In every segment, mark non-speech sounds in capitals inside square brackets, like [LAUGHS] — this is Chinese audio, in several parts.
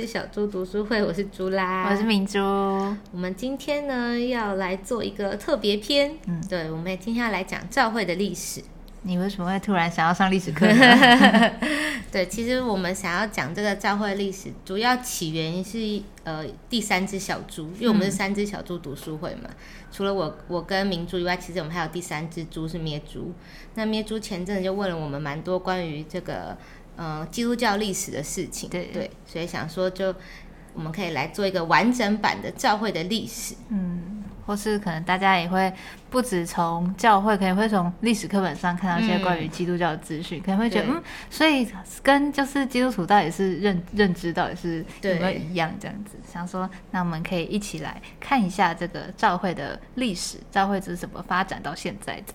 是小猪读书会，我是猪啦，我是明珠。我们今天呢要来做一个特别篇，嗯，对，我们今天要来讲教会的历史。你为什么会突然想要上历史课？[LAUGHS] 对，其实我们想要讲这个教会历史，主要起源是呃第三只小猪，因为我们是三只小猪读书会嘛。除了我我跟明珠以外，其实我们还有第三只猪是咩猪。那咩猪前阵子就问了我们蛮多关于这个呃基督教历史的事情，对对，所以想说就我们可以来做一个完整版的教会的历史，嗯。或是可能大家也会不止从教会，可能会从历史课本上看到一些关于基督教的资讯，可能会觉得嗯，所以跟就是基督徒到底是认认知到底是有没有一样这样子？想说，那我们可以一起来看一下这个教会的历史，教会是怎么发展到现在的。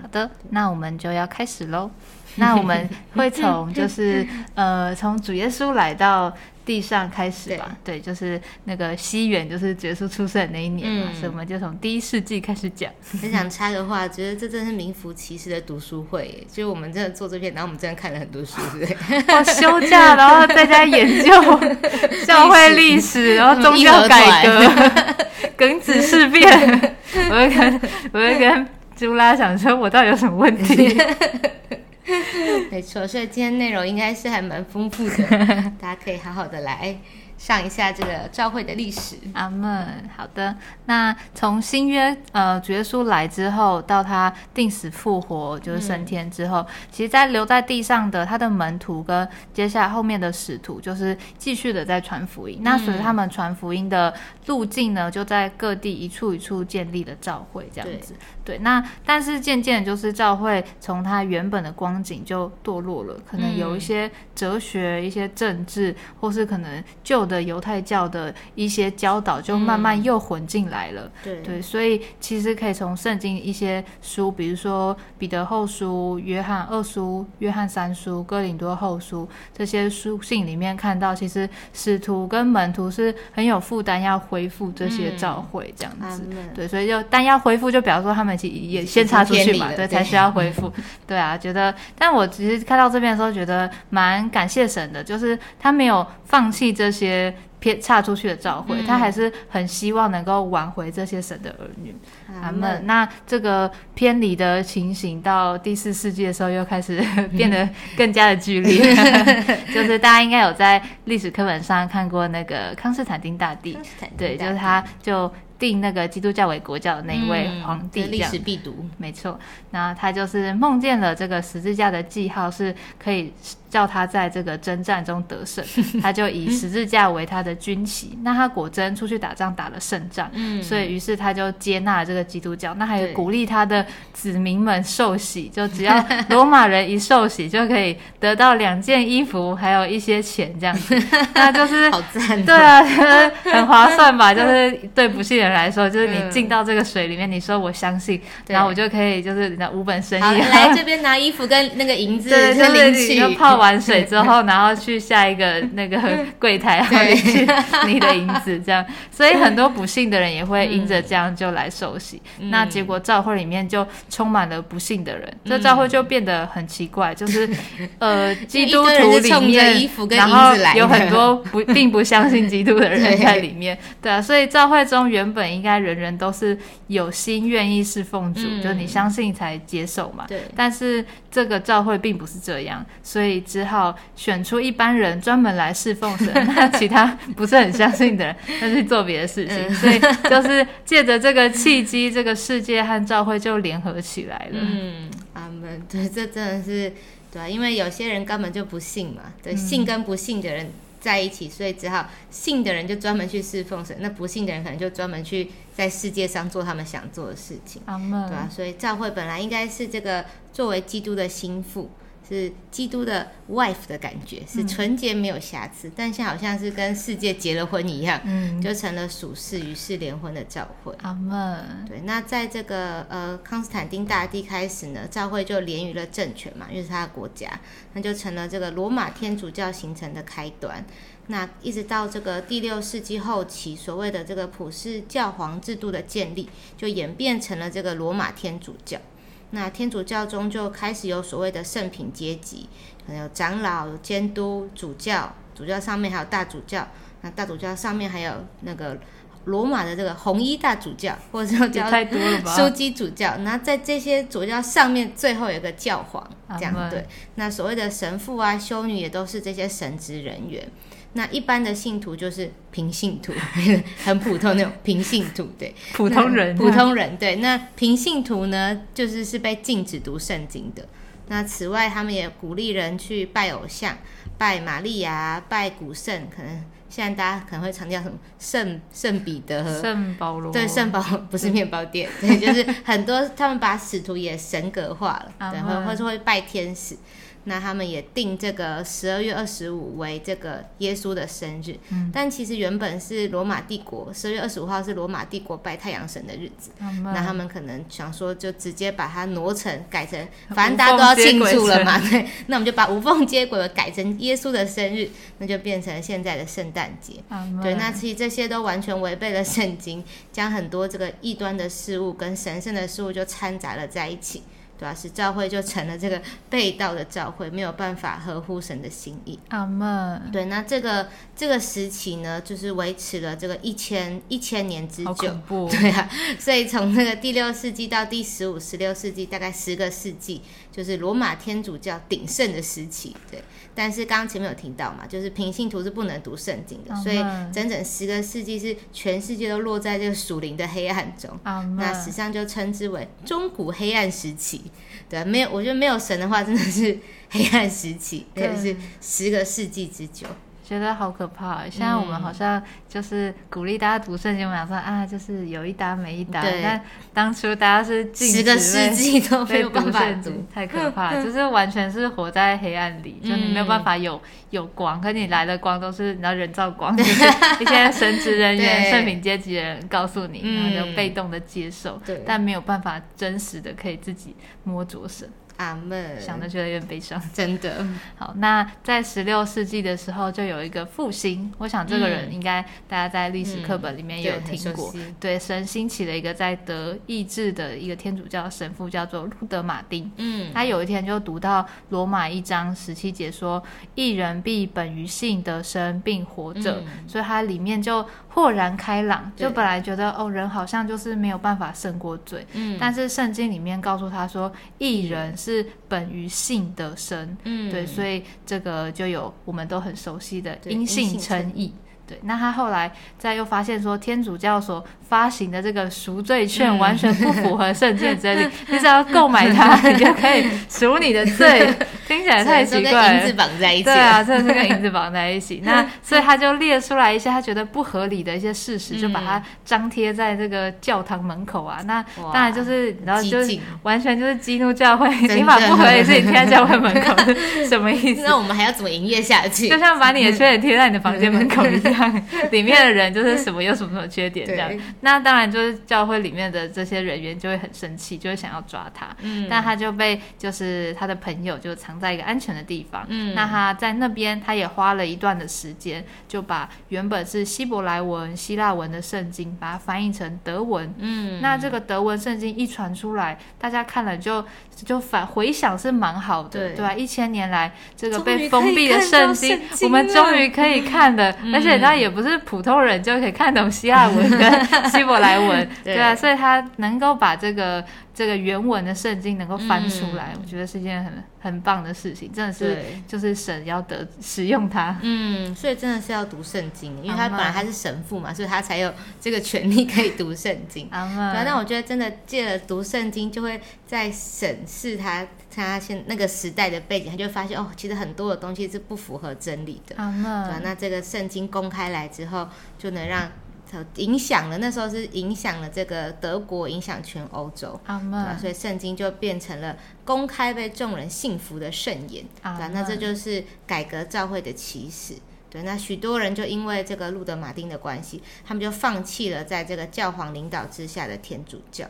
好的，那我们就要开始喽。[LAUGHS] 那我们会从就是 [LAUGHS] 呃，从主耶稣来到。地上开始吧，对，就是那个西元，就是耶稣出生的那一年嘛，所以我们就从第一世纪开始讲。[LAUGHS] 很想插个话，觉得这真是名副其实的读书会，就是我们真的做这篇，然后我们真的看了很多书，对不对？哇，休假然后在家研究教会历史，然后宗教改革、庚子事变，我会跟我会跟朱拉想说，我到底有什么问题？[LAUGHS] 没错，所以今天内容应该是还蛮丰富的，[LAUGHS] 大家可以好好的来。上一下这个教会的历史，阿门。好的，那从新约呃主耶稣来之后，到他定死复活，就是升天之后，其实，在留在地上的他的门徒跟接下来后面的使徒，就是继续的在传福音。那随着他们传福音的路径呢，就在各地一处一处建立了教会，这样子。对，那但是渐渐就是教会从它原本的光景就堕落了，可能有一些哲学、一些政治，或是可能旧。的犹太教的一些教导就慢慢又混进来了，对。对，所以其实可以从圣经一些书，比如说彼得后书、约翰二书、约翰三书、哥林多后书这些书信里面看到，其实使徒跟门徒是很有负担要恢复这些教会这样子，对，所以就但要恢复，就比方说他们其实也先插出去嘛，对，才需要恢复，对啊，觉得，但我其实看到这边的时候，觉得蛮感谢神的，就是他没有放弃这些。偏差出去的召会，他还是很希望能够挽回这些神的儿女。阿门。那这个偏离的情形到第四世纪的时候，又开始 [LAUGHS] [LAUGHS] 变得更加的剧烈。[LAUGHS] 就是大家应该有在历史课本上看过那个康斯坦丁大帝，对，就是他就。定那个基督教为国教的那一位皇帝，历史必读，没错。那他就是梦见了这个十字架的记号，是可以叫他在这个征战中得胜。[LAUGHS] 他就以十字架为他的军旗。那他果真出去打仗，打了胜仗。嗯，所以于是他就接纳了这个基督教。那还有鼓励他的子民们受洗，就只要 [LAUGHS] 罗马人一受洗，就可以得到两件衣服，还有一些钱这样子。[LAUGHS] 那就是好赞，对啊，很划算吧？就是对不信人。来说，就是你进到这个水里面，你说我相信，然后我就可以就是那五本生意来这边拿衣服跟那个银子，对，就是你就泡完水之后，[LAUGHS] 然后去下一个那个柜台，然后去 [LAUGHS] 你的银子这样。所以很多不幸的人也会因着这样就来受洗，那结果教会里面就充满了不幸的人，这教会就变得很奇怪，就是 [LAUGHS] 呃基督徒里面，然后有很多不并不相信基督的人在里面，对啊，所以教会中原本。本应该人人都是有心愿意侍奉主，就你相信才接受嘛。对。但是这个教会并不是这样，所以只好选出一般人专门来侍奉神，[LAUGHS] 那其他不是很相信的人，[LAUGHS] 那去做别的事情。所以就是借着这个契机，这个世界和教会就联合起来了。嗯，阿门。对，这真的是对，因为有些人根本就不信嘛。对，信跟不信的人。在一起，所以只好信的人就专门去侍奉神，那不信的人可能就专门去在世界上做他们想做的事情，对吧？所以教会本来应该是这个作为基督的心腹。是基督的 wife 的感觉，是纯洁没有瑕疵，但现在好像是跟世界结了婚一样，嗯，就成了属世与世联婚的教会。阿门。对，那在这个呃康斯坦丁大帝开始呢，教会就连于了政权嘛，因为是他的国家，那就成了这个罗马天主教形成的开端。那一直到这个第六世纪后期，所谓的这个普世教皇制度的建立，就演变成了这个罗马天主教。那天主教中就开始有所谓的圣品阶级，可能有长老、有监督、主教、主教上面还有大主教，那大主教上面还有那个罗马的这个红衣大主教，或者说叫太多了吧？[LAUGHS] 枢机主教。那在这些主教上面，最后有一个教皇，这样对。那所谓的神父啊、修女也都是这些神职人员。那一般的信徒就是平信徒，[LAUGHS] 很普通那种平信徒，对。普通人，普通人对。那平信徒呢，就是是被禁止读圣经的。那此外，他们也鼓励人去拜偶像，拜玛利亚，拜古圣。可能现在大家可能会强调什么圣圣彼得和圣保罗，对圣保不是面包店，对，就是很多他们把使徒也神格化了，对，啊或或是会拜天使。那他们也定这个十二月二十五为这个耶稣的生日，嗯。但其实原本是罗马帝国十二月二十五号是罗马帝国拜太阳神的日子，那他们可能想说就直接把它挪成改成，反正大家都要庆祝了嘛，对，那我们就把无缝接轨改成耶稣的生日，那就变成现在的圣诞节。对，那其实这些都完全违背了圣经，将很多这个异端的事物跟神圣的事物就掺杂了在一起，对吧、使教会就成了这个被盗的教会，没有办法合乎神的心意。阿门，对，那这个这个时期呢，就是维持了这个一千一千年之久。对啊，所以从那个第六世纪到第十五、十六世纪，大概十个世纪，就是罗马天主教鼎盛的时期。对，但是刚刚前面有提到嘛，就是平信徒是不能读圣经的，所以整整十个世纪是全世界都落在这个属灵的黑暗中。那史门，上就称之为中古黑暗时期，对啊，没有，我觉得没有神的话，真的是 [LAUGHS] 黑暗时期，对而且是十个世纪之久。觉得好可怕。现在我们好像就是鼓励大家读圣经，我们想说啊，就是有一搭没一搭，对。但当初大家是禁十个世纪都没被有办读法读，，太可怕了，[LAUGHS] 就是完全是活在黑暗里，就你没有办法有有光，可你来的光都是你知道人造光，[LAUGHS] 就是一些神职人员、对。圣品阶级的人告诉你，嗯然后就被动的接受，但没有办法真实的可以自己摸着神，阿门，想着觉得有点悲伤。真的，好，那在十六世纪的时候，就有一个复兴。我想这个人嗯应该大家在历史课本里面也有听过。对，神兴起了一个在德意志的一个天主教神父，叫做路德马丁。嗯，他有一天就读到罗马一章十七节说：“一人必本于性得生，并活着。嗯所以他里面就豁然开朗，就本来觉得哦，人好像就是没有办法胜过罪，嗯。但是圣经里面告诉他说，一人是本于信得生。嗯。对，所以这个就有我们都很熟悉的对因信因信称称义。对，那他后来再又发现说，天主教所发行的这个赎罪券嗯完全不符合圣经的真理，你 [LAUGHS] 只要购买它，[LAUGHS] 你就可以赎你的罪。[LAUGHS] 听起来太奇怪了跟银子。绑在一起，对啊，，真的是跟银子绑在一起。那所以他就列出来一些他觉得不合理的一些事实，就把它张贴在这个教堂门口啊。那当然就是你知道，就是完全就是激怒教会，的你把不合理的事情贴在教会门口，什么意思？那我们还要怎么营业下去？就像把你的缺点贴在你的房间门口一样，里面的人就是什么有什么什么缺点这样。那当然就是教会里面的这些人员就会很生气，就会想要抓他。嗯但他就被就是他的朋友就藏在一个安全的地方。嗯那他在那边他也花了一段的时间，就把原本是希伯来文、希腊文的圣经，把它翻译成德文。嗯，那这个德文圣经一传出来，大家看了就就反回想是蛮好的，对对吧、一千年来这个被封闭的圣经圣，经我们终于可以看的，嗯而且他也不是普通人就可以看懂希腊文跟 [LAUGHS] 希伯来文，[LAUGHS] 对。对啊，所以他能够把这个这个原文的圣经能够翻出来，嗯我觉得是一件很很棒的事情，真的是。就是神要得使用它。嗯，所以真的是要读圣经，因为他本来他是神父嘛，所以他才有这个权利可以读圣经。啊，但，我觉得真的借了读圣经，就会在审视他他现那个时代的背景，他就会发现哦，其实很多的东西是不符合真理的。啊，那这个圣经公开来之后，就能让它影响了那时候是影响了这个德国，影响全欧洲。阿？门，所以圣经就变成了公开被众人信服的圣言，对吧？那这就是改革教会的起始。对，那许多人就因为这个路德马丁的关系，他们就放弃了在这个教皇领导之下的天主教。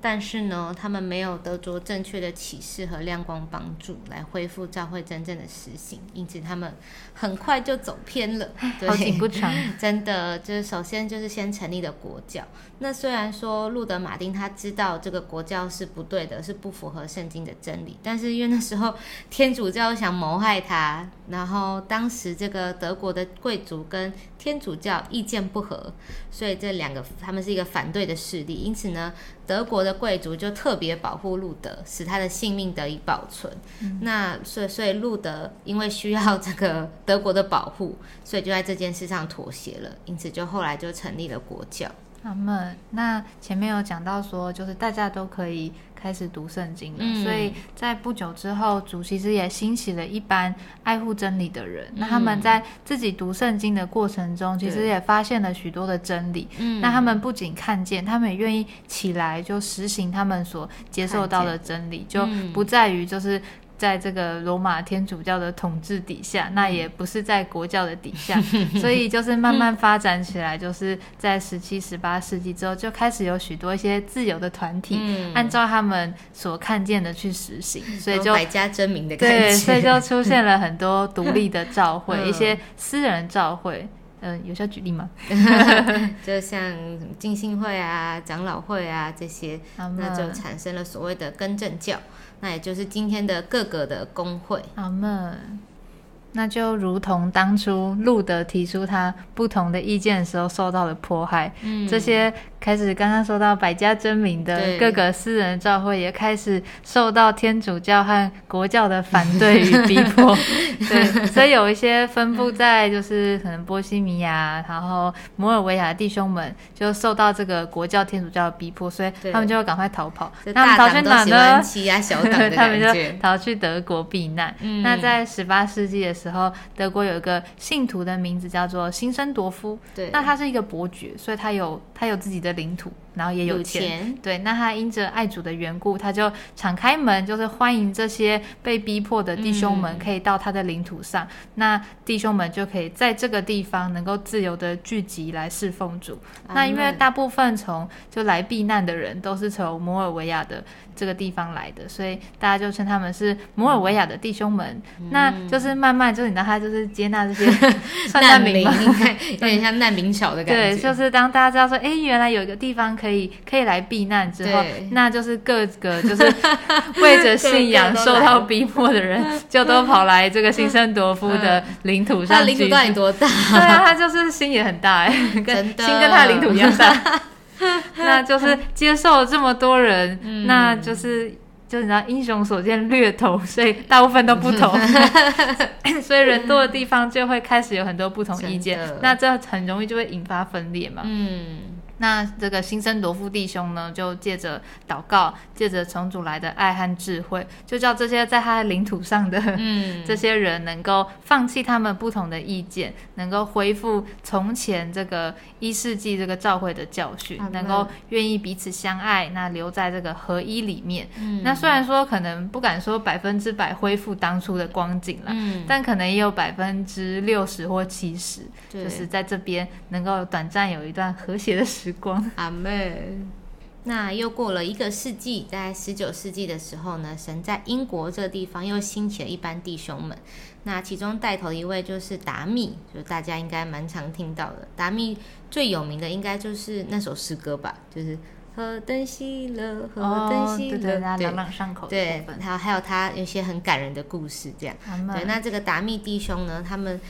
但是呢，他们没有得着正确的启示和亮光帮助来恢复教会真正的实行，因此他们很快就走偏了。[LAUGHS] 好景不长，[LAUGHS] 真的就是首先就是先成立了国教。那虽然说路德马丁他知道这个国教是不对的，是不符合圣经的真理，但是因为那时候天主教想谋害他，然后当时这个德国的贵族跟天主教意见不合，所以这两个他们是一个反对的势力，因此呢。德国的贵族就特别保护路德，使他的性命得以保存。那所以，所以路德因为需要这个德国的保护，所以就在这件事上妥协了。因此，就后来就成立了国教。他们那前面有讲到说，就是大家都可以开始读圣经了，所以在不久之后，主其实也兴起了一班爱护真理的人。那他们在自己读圣经的过程中，其实也发现了许多的真理。那他们不仅看见，他们也愿意起来就实行他们所接受到的真理，就不在于就是。在这个罗马天主教的统治底下，那也不是在国教的底下，[LAUGHS] 所以就是慢慢发展起来，就是在十七、十八世纪之后，就开始有许多一些自由的团体，按照他们所看见的去实行，所以就百家争鸣的感觉，对，所以就出 [LAUGHS] 现了很多独立的教会，一些私人教会，嗯，有需要举例吗？[LAUGHS] 就像浸信会啊、长老会啊这些，那就产生了所谓的更正教。那也就是今天的各个的工会，阿门。那就如同当初路德提出他不同的意见的时候受到的迫害，嗯，这些。开始刚刚说到百家争鸣的各个私人教会也开始受到天主教和国教的反对与逼迫，[LAUGHS] 对，所以有一些分布在就是可能波西米亚，然后摩尔维亚的弟兄们就受到这个国教天主教的逼迫，所以他们就要赶快逃跑。他们逃去哪呢？[LAUGHS] 他们就逃去德国避难。那在十八世纪的时候，德国有一个信徒的名字叫做辛森多夫，对，那他是一个伯爵，所以他有他有自己的。的领土，然后也有钱，对，那他因着爱主的缘故，他就敞开门，就是欢迎这些被逼迫的弟兄们可以到他的领土上，那弟兄们就可以在这个地方能够自由的聚集来侍奉主。那因为大部分从就来避难的人都是从摩尔维亚的。这个地方来的，所以大家就称他们是摩尔维亚的弟兄们。那就是慢慢，就是你知道，他就是接纳这些 [LAUGHS] 难民，[LAUGHS] 有点像难民桥的感觉。对，就是当大家知道说，哎，原来有一个地方可以可以来避难之后，那就是各个就是 [LAUGHS] 为着信仰受到逼迫的人，就都跑来这个新生多夫的领土上。[LAUGHS] 领土到底多大？[LAUGHS] 对啊，他就是心也很大哎，跟心跟他的领土一样大。那就是接受了这么多人，那就是就是你知道英雄所见略同，所以大部分都不同，所以人多的地方就会开始有很多不同意见，那这很容易就会引发分裂嘛。嗯。那这个新生罗夫弟兄呢，就借着祷告，借着从主来的爱和智慧，就叫这些在他的领土上的 [LAUGHS] [LAUGHS] 这些人，能够放弃他们不同的意见，能够恢复从前这个一世纪这个教会的教训，能够愿意彼此相爱，那留在这个合一里面。那虽然说可能不敢说百分之百恢复当初的光景了，但可能也有百分之六十或七十，就是在这边能够短暂有一段和谐的时。时光，阿妹。那又过了一个世纪，在十九世纪的时候呢，神在英国这个地方又兴起了一班弟兄们。那其中带头一位就是达密，就大家应该蛮常听到的。达密最有名的应该就是那首诗歌吧，就是何等喜乐，何等喜乐，对，朗朗上口。对，还有还有他有些很感人的故事，这样。对，那这个达密弟兄呢，他们。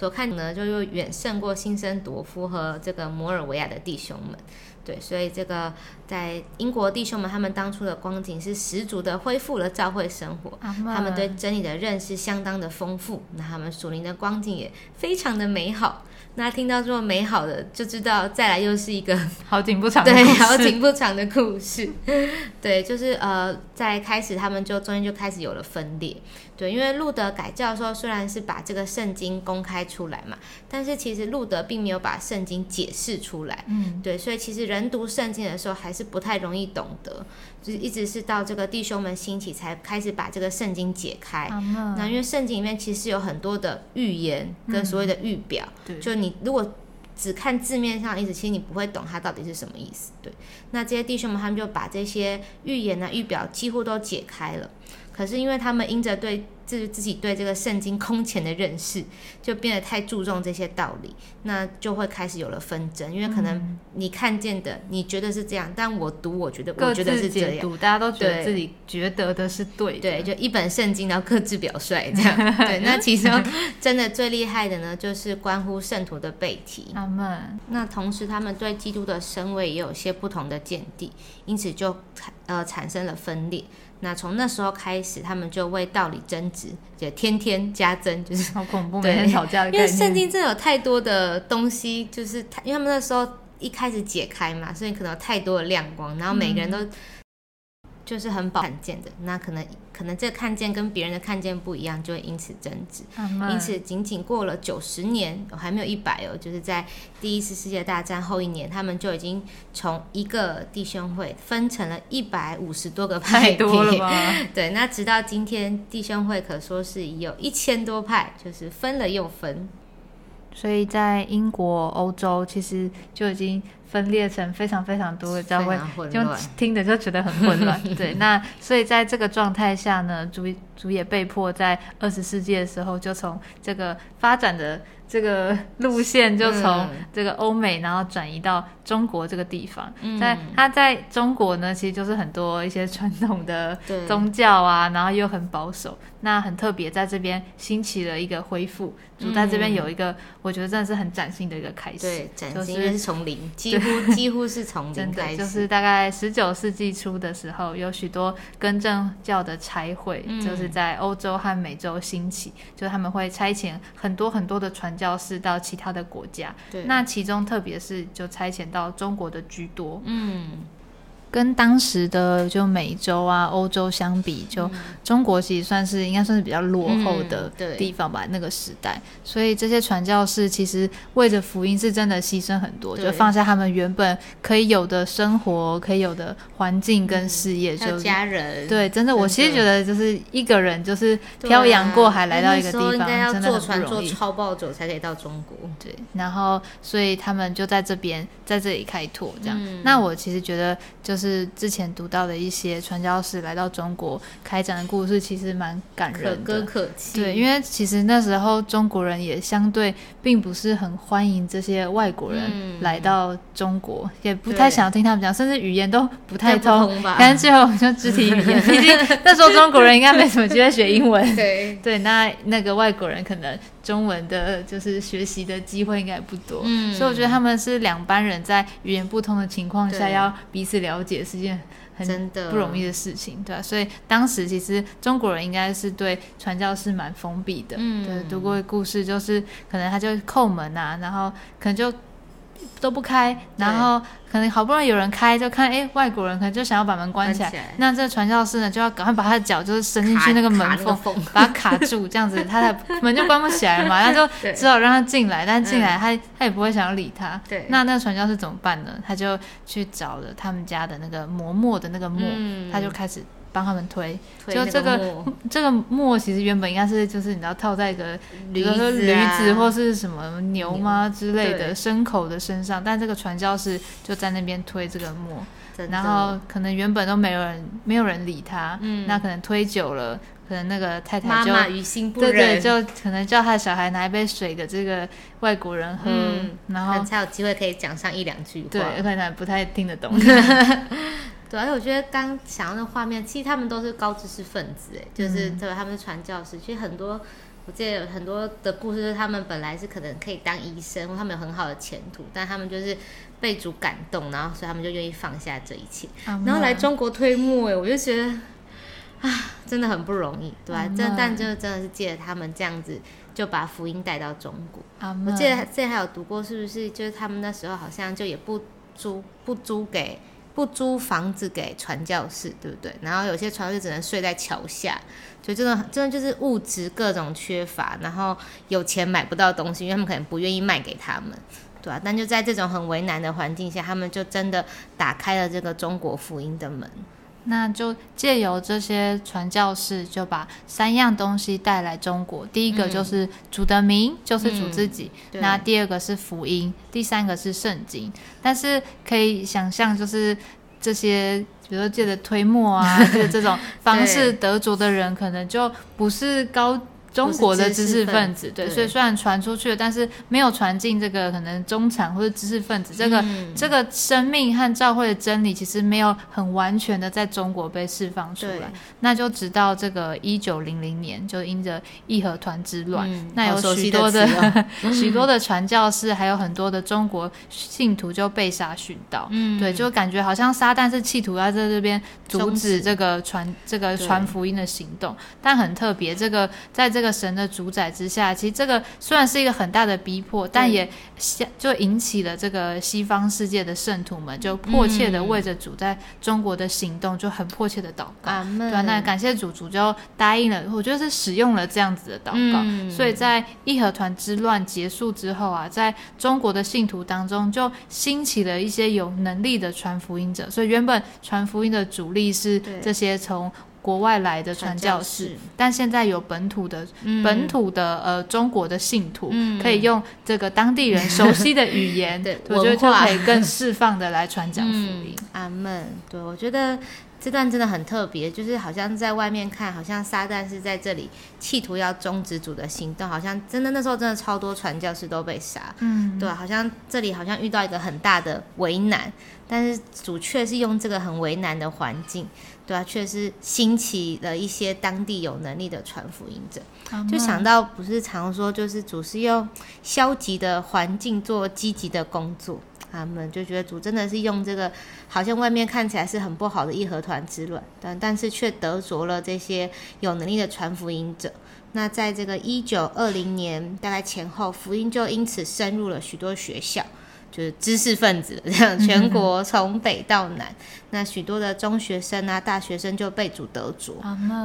所看呢，就又远胜过新生夺夫和这个摩尔维亚的弟兄们，对，所以这个在英国弟兄们，他们当初的光景是十足的恢复了教会生活，他们对真理的认识相当的丰富，那他们属灵的光景也非常的美好。那听到这么美好的，就知道再来又是一个 [LAUGHS] 好景不长，对，好景不长的故事。[LAUGHS] 对，就是呃，在开始他们就中间就开始有了分裂。对，因为路德改教的时候，虽然是把这个圣经公开出来嘛，但是其实路德并没有把圣经解释出来。嗯，对，所以其实人读圣经的时候还是不太容易懂得。就是一直是到这个弟兄们兴起，才开始把这个圣经解开。那因为圣经里面其实有很多的预言跟所谓的预表，就你如果。只看字面上意思，其实你不会懂它到底是什么意思。对，那这些弟兄们他们就把这些预言啊、预表几乎都解开了。可是因为他们因着对自自己对这个圣经空前的认识，就变得太注重这些道理，那就会开始有了纷争。因为可能你看见的，你觉得是这样，但我读，我觉得我觉得是这样。大家都觉得自己觉得的是对的。对，就一本圣经，然后各自表率这样。对，那其中 [LAUGHS] 真的最厉害的呢，就是关乎圣徒的背题。阿门。那同时，他们对基督的身位也有些不同的见地，因此就呃产生了分裂。那从那时候开始，他们就为道理争执，就天天加增，就是好恐怖，对每天吵架的因为。圣经真的有太多的东西，就是太因为他们那时候一开始解开嘛，所以可能有太多的亮光，然后每个人都就是很宝看见的，那可能可能这个看见跟别人的看见不一样，就会因此争执。因此，仅仅过了九十年，哦还没有一百哦，就是在第一次世界大战后一年，他们就已经从一个弟兄会分成了一百五十多个派太多了别？[LAUGHS] 对，那直到今天，弟兄会可说是已有一千多派，就是分了又分。所以在英国、欧洲，其实就已经分裂成非常非常多的教会就。听着就觉得很混乱。[LAUGHS] 对，那所以在这个状态下呢，主主也被迫在二十世纪的时候，就从这个发展的这个路线，就从嗯这个欧美，然后转移到中国这个地方。嗯在他在中国呢，其实就是很多一些传统的宗教啊，然后又很保守，那很特别，在这边兴起了一个恢复。主在这边有一个，我觉得真的是很崭新的一个开始。嗯对，崭就新，因为是是从零，几乎几乎是从零开始。就是大概十九世纪初的时候，有许多更正教的差会，嗯就是在欧洲和美洲兴起，就他们会差遣很多很多的传教士到其他的国家。对，那其中特别是就差遣到中国的居多，嗯，跟当时的就美洲啊、欧洲相比，就中国其实算是应该算是比较落后的地方吧，那个时代。所以这些传教士其实为着福音是真的牺牲很多，就放下他们原本可以有的生活、可以有的环境跟事业，就家人，对，真的，我其实觉得就是一个人就是漂洋过海来到一个地方，真的很坐船坐。超暴走才可以到中国。对，然后所以他们就在这边在这里开拓这样。嗯那我其实觉得，就是之前读到的一些传教士来到中国开展的故事，其实蛮感人的。歌可泣。对，因为其实那时候中国人也相对并不是很欢迎这些外国人嗯来到中国，也不太对想听他们讲，甚至语言都不太通。通吧？但是最后就肢体语言，[LAUGHS] 毕竟那时候中国人应该没什么机会学英文。对，对，那那个外国人可能中文的就是学习的机会应该不多，嗯。所以我觉得他们是两班人在语言不通的情况下要彼此了解是件很不容易的事情，对啊，所以当时其实中国人应该是对传教士蛮封闭的，嗯。对，读过的故事就是可能他就叩门啊，然后可能就都不开，然后可能好不容易有人开，就看哎外国人可能就想要把门关起来，起来。那这个传教士呢就要赶快把他的脚就是伸进去那个门缝，缝，把它卡住，这样子他的门就关不起来了嘛，[LAUGHS] 那就只好让他进来，但进来他、他也不会想要理他。对。那那个传教士怎么办呢？他就去找了他们家的那个磨墨的那个墨，嗯。他就开始帮他们推。推就这个 [LAUGHS] 这个墨其实原本应该是就是你知道套在一个比驴如说驴子或是什么牛吗之类的牲口的身上，但这个传教士就在那边推这个墨，然后可能原本都没有人没有人理他，嗯那可能推久了，可能那个太太就妈妈于心不对对，就可能叫他的小孩拿一杯水给这个外国人喝，嗯然后才有机会可以讲上一两句话。对可能不太听得懂 [LAUGHS] [LAUGHS] 对，而且我觉得刚想到那画面，其实他们都是高知识分子，哎，就是嗯对，他们是传教士。其实很多，我记得有很多的故事，是他们本来是可能可以当医生，或他们有很好的前途，但他们就是被主感动，然后所以他们就愿意放下这一切，然后来中国推磨，哎，我就觉得啊，真的很不容易，对吧、阿嬷这但就真的是借着他们这样子，就把福音带到中国。我嬷记得之前还有读过，是不是就是他们那时候好像就也不租不租给不租房子给传教士，对不对？然后有些传教士只能睡在桥下，所以真的真的就是物质各种缺乏，然后有钱买不到东西，因为他们可能不愿意卖给他们。对啊，但就在这种很为难的环境下，他们就真的打开了这个中国福音的门。那就借由这些传教士，就把三样东西带来中国。第一个就是主的名，就是主自己；那第二个是福音，第三个是圣经。但是可以想象，就是这些，比如说借着推磨啊，就这种 [LAUGHS] 方式得着的人，可能就不是高。中国的知识分子，对，所以虽然传出去了，但是没有传进这个可能中产或者知识分子，这个这个生命和教会的真理，其实没有很完全的在中国被释放出来。那就直到这个一九零零年，就因着义和团之乱，那有许多的 [LAUGHS] 许多的传教士，还有很多的中国信徒就被杀殉道。嗯，对，就感觉好像撒旦是企图要在这边阻止这个传这个传福音的行动，但很特别，这个在这。这个神的主宰之下，其实这个虽然是一个很大的逼迫，但也就引起了这个西方世界的圣徒们就迫切的为着主在中国的行动就很迫切的祷告。对啊，那感谢主，主就答应了。我觉得是使用了这样子的祷告，所以在义和团之乱结束之后啊，在中国的信徒当中就兴起了一些有能力的传福音者。所以原本传福音的主力是这些从。国外来的传教士，但现在有本土的本土的呃中国的信徒，可以用这个当地人熟悉的语言，[LAUGHS] 我觉得就可以更 [LAUGHS] 释放的来传讲福音。阿门。对，我觉得这段真的很特别，就是好像在外面看，好像撒旦是在这里企图要终止主的行动，好像真的那时候真的超多传教士都被杀。嗯，对，好像这里好像遇到一个很大的为难，但是主却是用这个很为难的环境。对啊，却是兴起了一些当地有能力的传福音者，就想到不是常说，就是主是用消极的环境做积极的工作，他们就觉得主真的是用这个，好像外面看起来是很不好的义和团之乱，但但是却得着了这些有能力的传福音者。那在这个一九二零年大概前后，福音就因此深入了许多学校。就是知识分子这样，全国从北到南，那许多的中学生啊、大学生就被主得着。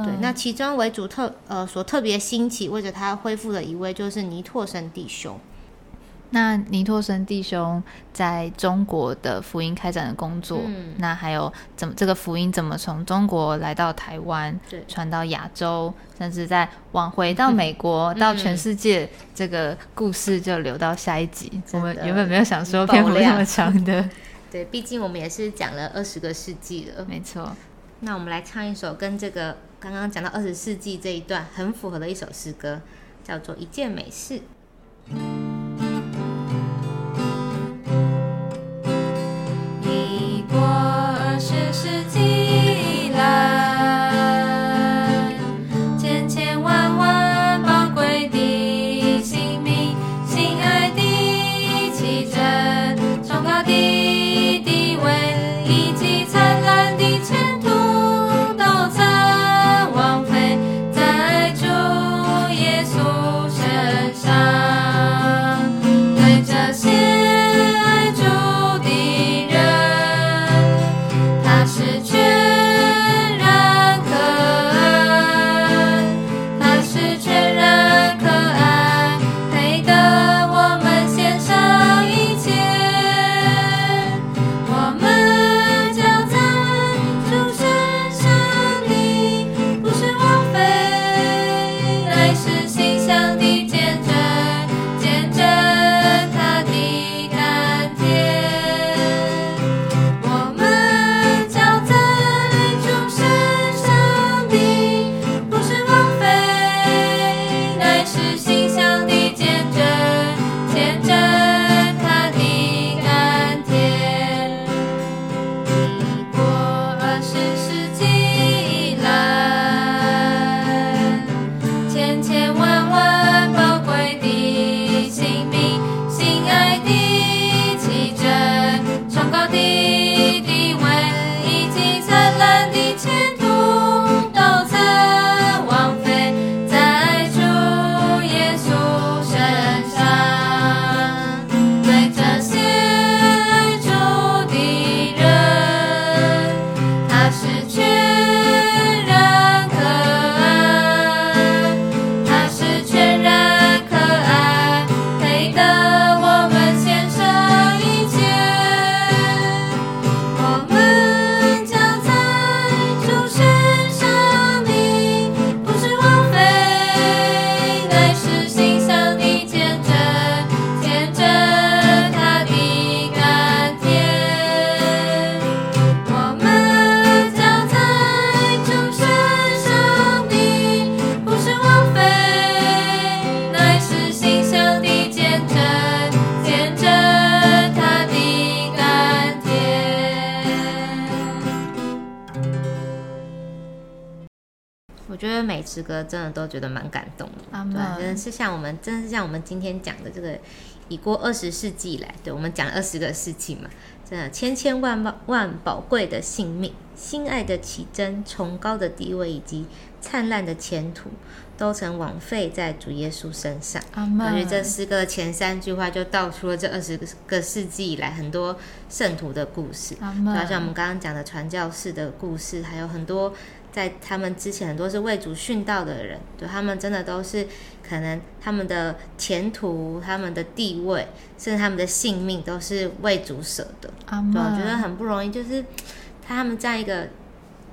对，那其中为主特呃所特别兴起，为着他恢复的一位，就是尼拓生弟兄。那尼托生弟兄在中国的福音开展的工作，那还有怎么这个福音怎么从中国来到台湾，传到亚洲，甚至再往回到美国，[LAUGHS] 到全世界，这个故事就留到下一集。我们原本没有想说篇幅那么长的，[LAUGHS] 对，毕竟我们也是讲了二十个世纪了，没错。那我们来唱一首跟这个刚刚讲到二十世纪这一段很符合的一首诗歌，叫做《一件美事》。歌真的都觉得蛮感动的，阿对真的是像我们，真的是像我们今天讲的这个，已过二十世纪以来，对我们讲二十个世纪嘛，真的千千万万万宝贵的性命、心爱的奇珍、崇高的地位以及灿烂的前途，都曾枉费在主耶稣身上。阿感觉门。这诗歌前三句话就道出了这二十个世纪以来很多圣徒的故事。阿就好像我。们刚刚讲的传教士的故事，还有很多在他们之前很多是为主殉道的人，对他们真的都是可能他们的前途、他们的地位，甚至他们的性命都是为主舍的。阿对，我觉得。很不容易，就是他们这样一个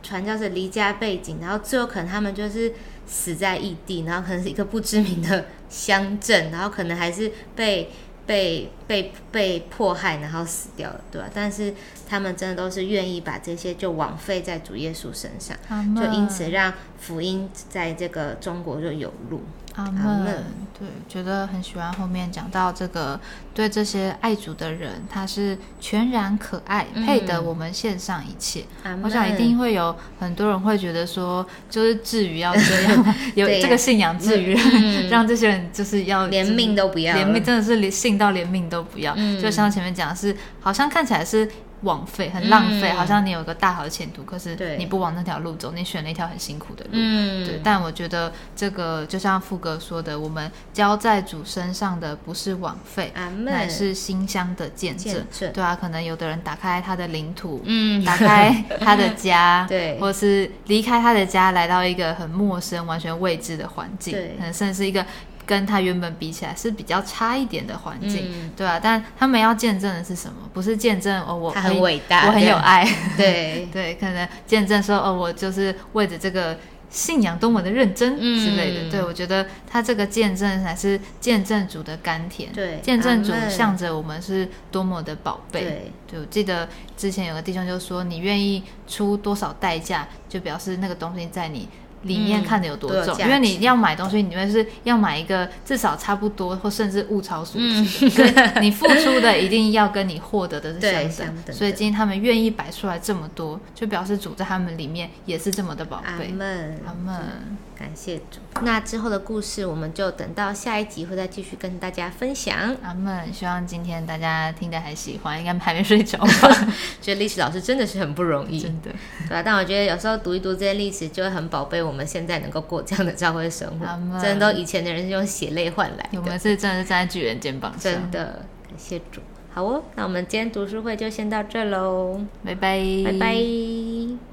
传教士离家背景，然后最后可能他们就是死在异地，然后可能是一个不知名的乡镇，然后可能还是被被被被迫害，然后死掉了，对吧、但是他们真的都是愿意把这些就枉费在主耶稣身上，就因此让福音在这个中国就有路。阿阿门门。对，觉得很喜欢后面讲到这个，对这些爱主的人，他是全然可爱，嗯。配得我们献上一切。我想一定会有很多人会觉得说，就是至于要这样，[LAUGHS] [LAUGHS] 有这个信仰至于嗯。[LAUGHS] 让这些人就是要连命都不要，连命真的是连信到连命都不要。嗯。就像前面讲的是，好像看起来是枉费，很浪费，嗯。好像你有一个大好的前途，可是你不往那条路走，你选了一条很辛苦的路。嗯，对，但我觉得这个就像富哥说的，我们交在主身上的不是枉费，乃是馨香的见证。见证，对啊，可能有的人打开他的领土，嗯，打开他的家，[LAUGHS] 对。或是离开他的家，来到一个很陌生、完全未知的环境，对。可能甚至是一个跟他原本比起来是比较差一点的环境，嗯对啊，但他们要见证的是什么？不是见证哦，我他很伟大，我很有爱，对，[LAUGHS] 对，可能见证说哦，我就是为着这个信仰多么的认真嗯之类的。对我觉得他这个见证才是见证主的甘甜，对见证主向着我们是多么的宝贝。对，对，我记得之前有个弟兄就说，你愿意出多少代价，就表示那个东西在你。里面嗯看的有多重，因为你要买东西，你们是要买一个至少差不多，或甚至物超所嗯。值你付出的一定要跟你获得的是 [LAUGHS] 对相相等所以今天他们愿意摆出来这么多，就表示主在他们里面也是这么的宝阿贝。门，阿门。感谢主。那之后的故事，我们就等到下一集会再继续跟大家分享。阿曼。希望今天大家听得还喜欢，应该还没睡着吧？[LAUGHS] 觉得历史老师真的是很不容易，真的。对吧、但我觉得有时候读一读这些历史，就会很宝贝我们现在能够过这样的教会生活真的都以前的人是用血泪换来的，我们是真的是站在巨人肩膀上。真的感谢主。好哦，那我们今天读书会就先到这喽，拜拜，拜拜。